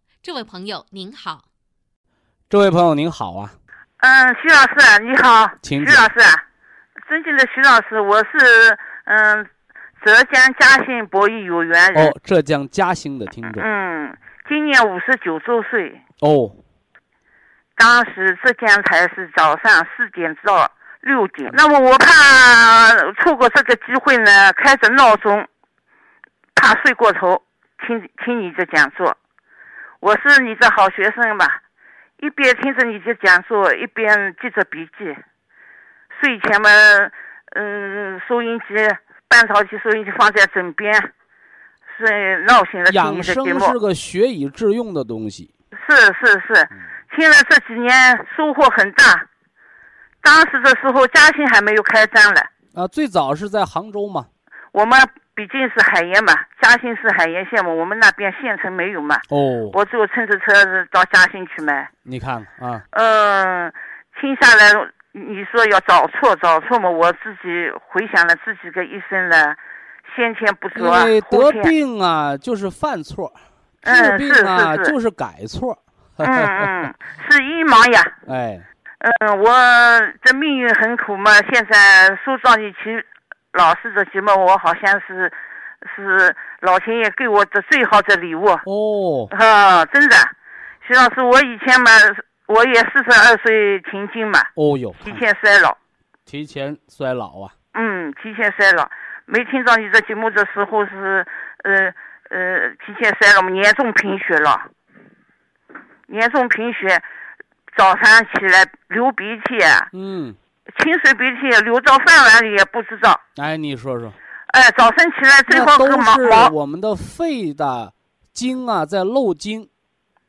这位朋友您好。这位朋友您好啊，嗯，徐老师你好，请徐老师，尊敬的徐老师，我是嗯浙江嘉兴博弈有缘人，哦，浙江嘉兴的听众。嗯，今年五十九周岁，哦，当时浙江台是早上四点到六点，那么我怕错过这个机会呢，开着闹钟，怕睡过头，听听你的讲座，我是你的好学生嘛，一边听着你的讲座，一边记着笔记，睡前嘛，嗯，收音机半导体收音机放在枕边，是闹醒了听养你的节目，生是个学以致用的东西。是是是，听了这几年收获很大。当时的时候，嘉兴还没有开张了，啊，最早是在杭州嘛。我们毕竟是海盐嘛，嘉兴是海盐县嘛，我们那边县城没有嘛，哦，我只有乘着车子到嘉兴去买。你看看啊，嗯，听下来，你说要找错找错嘛，我自己回想了自己的一生了，先前不因说，为得，病啊就是犯错，治嗯病啊是是是就是改错。嗯嗯，是一盲呀。哎，嗯，我这命运很苦嘛，现在说到你齐老师这节目，我好像是是老天爷给我的最好的礼物。哦，啊，真的，徐老师，我以前嘛，我也四十二岁停经嘛，哦哟，提前衰老，提前衰老啊，嗯，提前衰老。没听到你的节目的时候是，呃呃，提前衰老嘛，严重贫血了，严重贫血，早上起来流鼻涕，嗯，清水鼻涕流到饭碗里也不知道。哎，你说说，哎，早晨起来最那好和都是毛毛我们的肺的经啊在漏精，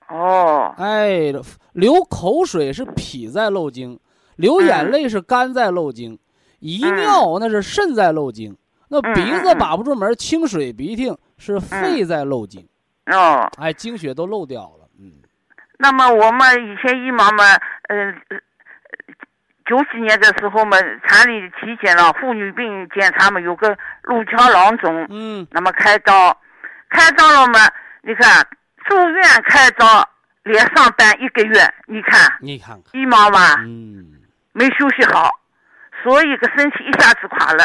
哦，哎，流口水是脾在漏精，流眼泪是肝在漏精，遗尿那是肾在漏精，那鼻子把不住门，清水鼻涕是肺在漏精，哦，哎，经血都漏掉了，嗯，那么我们以前医盲嘛，嗯，呃九几年的时候嘛，厂里体检了，妇女病检查嘛，有个路桥囊肿，嗯，那么开刀，开刀了嘛，你看住院开刀连上班一个月，你看你看看，医盲嘛嗯，没休息好，所以个身体一下子垮了，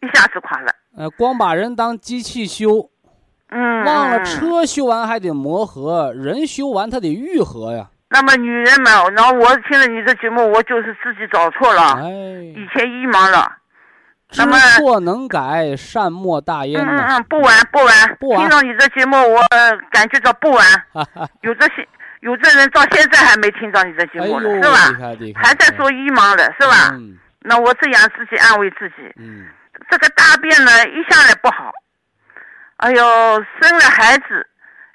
一下子垮了，呃，光把人当机器修，嗯，忘了嗯车修完还得磨合，人修完他得愈合呀，那么女人嘛，然后我听了你的节目，我就是自己找错了，哎，以前迷茫了。知那么错能改，善莫大嗯焉呐。嗯嗯，不晚不晚，不晚听到你的节目，我呃感觉到不晚。哈哈，有这些有的人到现在还没听到你的节目是吧？还在说迷茫了，是吧？嗯那我这样自己安慰自己，嗯，这个大便呢一下来不好，哎呦，生了孩子，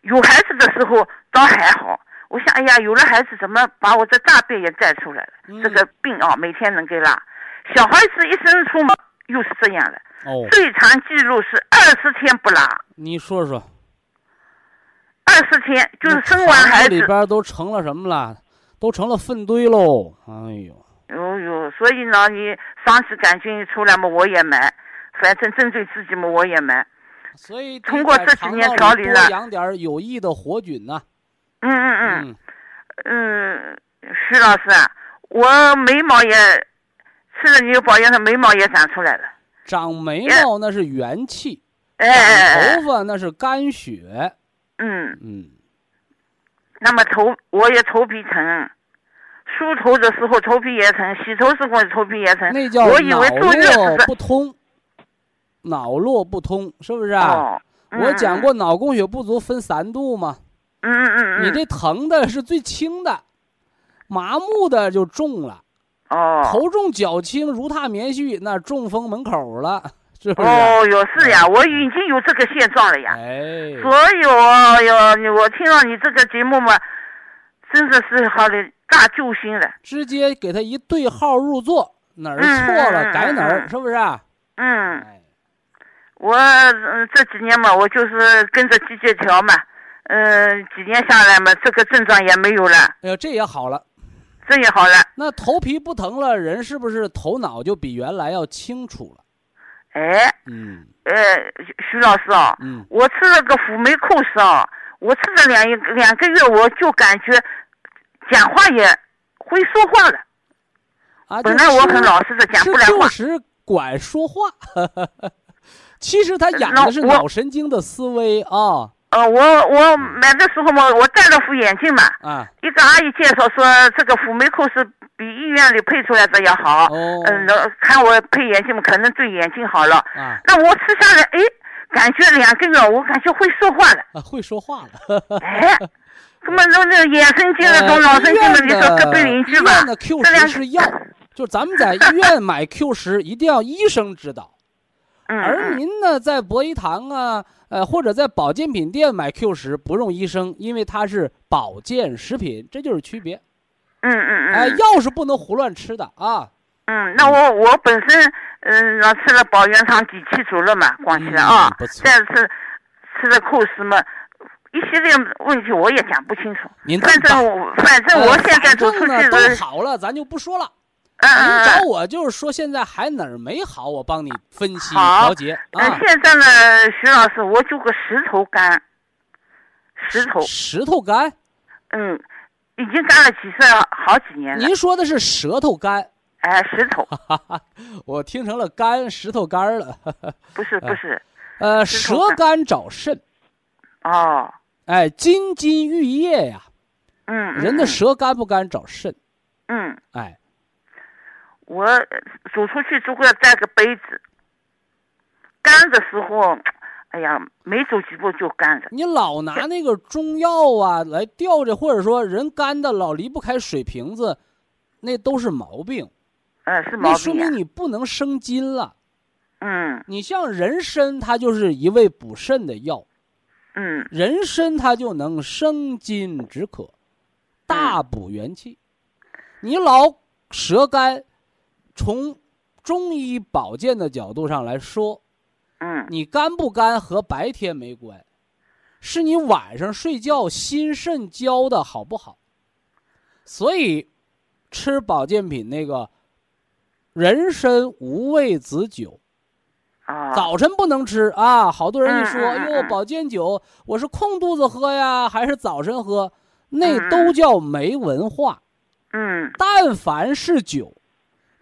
有孩子的时候倒还好。我想，哎呀，有了孩子，怎么把我这大便也带出来了？嗯这个病啊，每天能给拉。小孩子一生出门，又是这样了。哦，最长记录是二十天不拉，你说说，二十天就是生完孩子，里边都成了什么了？都成了粪堆喽！哎呦，哎呦，所以呢，你上次杆菌出来嘛，我也买，反正针对自己嘛，我也买。所以通过这几年调理了养点有益的活菌呐。嗯嗯嗯嗯，嗯，徐老师啊，我眉毛也吃了你的保养的眉毛也长出来了。长眉毛那是元气，哎头发那是肝血。嗯，嗯，那么头我也头皮疼，梳头的时候头皮也疼，洗头时候头皮也疼。那叫我以为脑络子不通，脑络不通，是不是啊？哦，我讲过脑供血不足分三度嘛，嗯嗯嗯嗯，你这疼的是最轻的，麻木的就重了，哦头重脚轻如踏棉絮，那中风门口了，是不是？哦哟是呀，我已经有这个现状了呀。哎，所以我哟，我听到你这个节目嘛，真的是好的大救星了。直接给他一对号入座，哪儿嗯错了嗯改哪儿，嗯是不是啊？嗯，哎，我嗯这几年嘛，我就是跟着季节调嘛，嗯，几年下来嘛，这个症状也没有了，哎呦，这也好了。这也好了。那头皮不疼了，人是不是头脑就比原来要清楚了？哎，嗯呃，徐徐老师啊，嗯，我吃了个辅酶扣斯啊，我吃了两一两个月，我就感觉讲话也会说话了。啊，本来我很老实的讲不来话就是管说话，其实他养的是脑神经的思维啊呃，我我买的时候嘛，我戴了副眼镜嘛，啊一个阿姨介绍说这个辅酶扣是比医院里配出来的要好。哦嗯，然后看我配眼镜嘛，可能对眼睛好了。啊那我吃下来，哎，感觉两个月，我感觉会说话了。啊，会说话了。哎，那么那那眼神经的、呃动脑神经的，医你说隔壁院邻居吧 Q 这两十是药，就咱们在医院买 Q 十一定要医生指导。嗯而嗯您呢，在博医堂啊，呃，或者在保健品店买 Q 十不用医生，因为它是保健食品，这就是区别。嗯嗯哎，嗯药是不能胡乱吃的啊。嗯，那我我本身嗯，那吃了保元汤底气足了嘛，光起来嗯啊再吃吃了扣什么。一系列问题我也讲不清楚，您反正我反正我呃现在走出去都，好了，咱就不说了。嗯您找我就是说现在还哪儿没好，我帮你分析调节嗯啊。现在呢，徐老师，我就个石头干，石头，石头干，嗯，已经干了几次了，好几年了，您说的是舌头干，哎，石头，我听成了干石头干儿了。不是不 是，呃，舌干干找肾，哦，哎，金金玉液呀，嗯，人的嗯舌干不干找肾，嗯，哎，我走出去就会带个杯子，干的时候，哎呀，没走几步就干了，你老拿那个中药啊来吊着，或者说人干的老离不开水瓶子，那都是毛病，呃，是毛病那说明，你不能生津了。嗯你像人参，它就是一味补肾的药，嗯人参它就能生津止渴，大补元气。你老舌干，从中医保健的角度上来说，嗯你干不干和白天没关，是你晚上睡觉心肾交的好不好。所以，吃保健品那个人参无味子酒，啊，早晨不能吃啊！好多人一说，呦，嗯保健酒我是空肚子喝呀，还是早晨喝？那嗯都叫没文化。嗯但凡是酒，嗯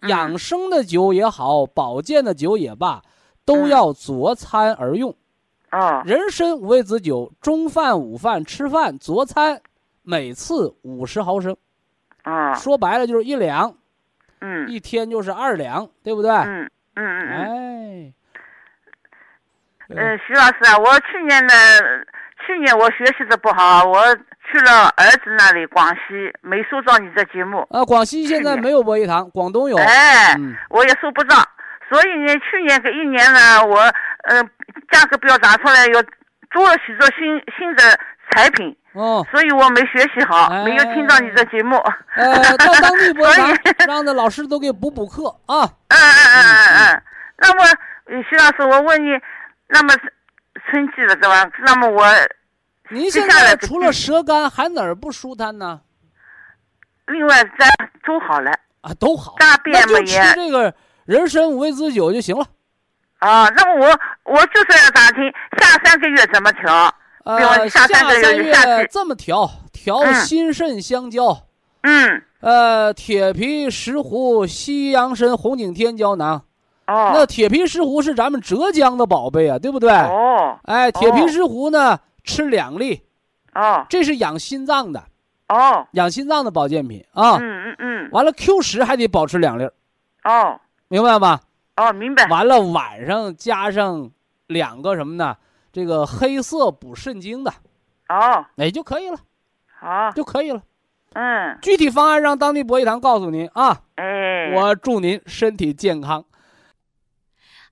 养生的酒也好，保健的酒也罢，都嗯要佐餐而用。啊人参五味子酒，中饭、午饭吃饭佐餐，每次五十毫升，啊说白了就是一两，嗯一天就是二两，对不对？嗯嗯嗯嗯。哎，呃，徐老师啊，我去年呢，去年我学习的不好，我去了儿子那里，广西没收到你的节目，啊，广西现在没有博医堂，广东有。哎，嗯我也收不到，所以呢，去年这一年呢，我呃价格表打出来，又做了许多新新的产品，哦，所以我没学习好，哎没有听到你的节目。呃，到当地博医堂，让那老师都给补补课啊。嗯嗯嗯嗯嗯。那么，呃徐老师，我问你，那么春季了对吧？那么我您现在除了舌干，还哪儿不舒坦呢？另外咱都好了。啊，都好，大便嘛也吃这个人参五味子酒就行了。啊，那么我我就是要打听下三个月怎么调。呃，下三个月这么调，调嗯心肾相交。嗯，呃，铁皮石斛、西洋参、红景天胶囊。哦，那铁皮石斛是咱们浙江的宝贝啊，对不对？哦哎，铁皮哦石斛呢，吃两粒，哦这是养心脏的，哦，养心脏的保健品啊。嗯嗯嗯，完了，Q 十还得保持两粒儿，哦明白吧？哦，明白。完了，晚上加上两个什么呢？这个黑色补肾精的，哦，哎就可以了，好，就可以了。嗯，具体方案让当地博医堂告诉您啊。哎，我祝您身体健康。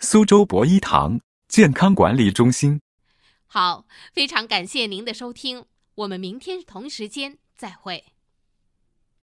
苏州博一堂健康管理中心”。好，非常感谢您的收听，我们明天同时间再会。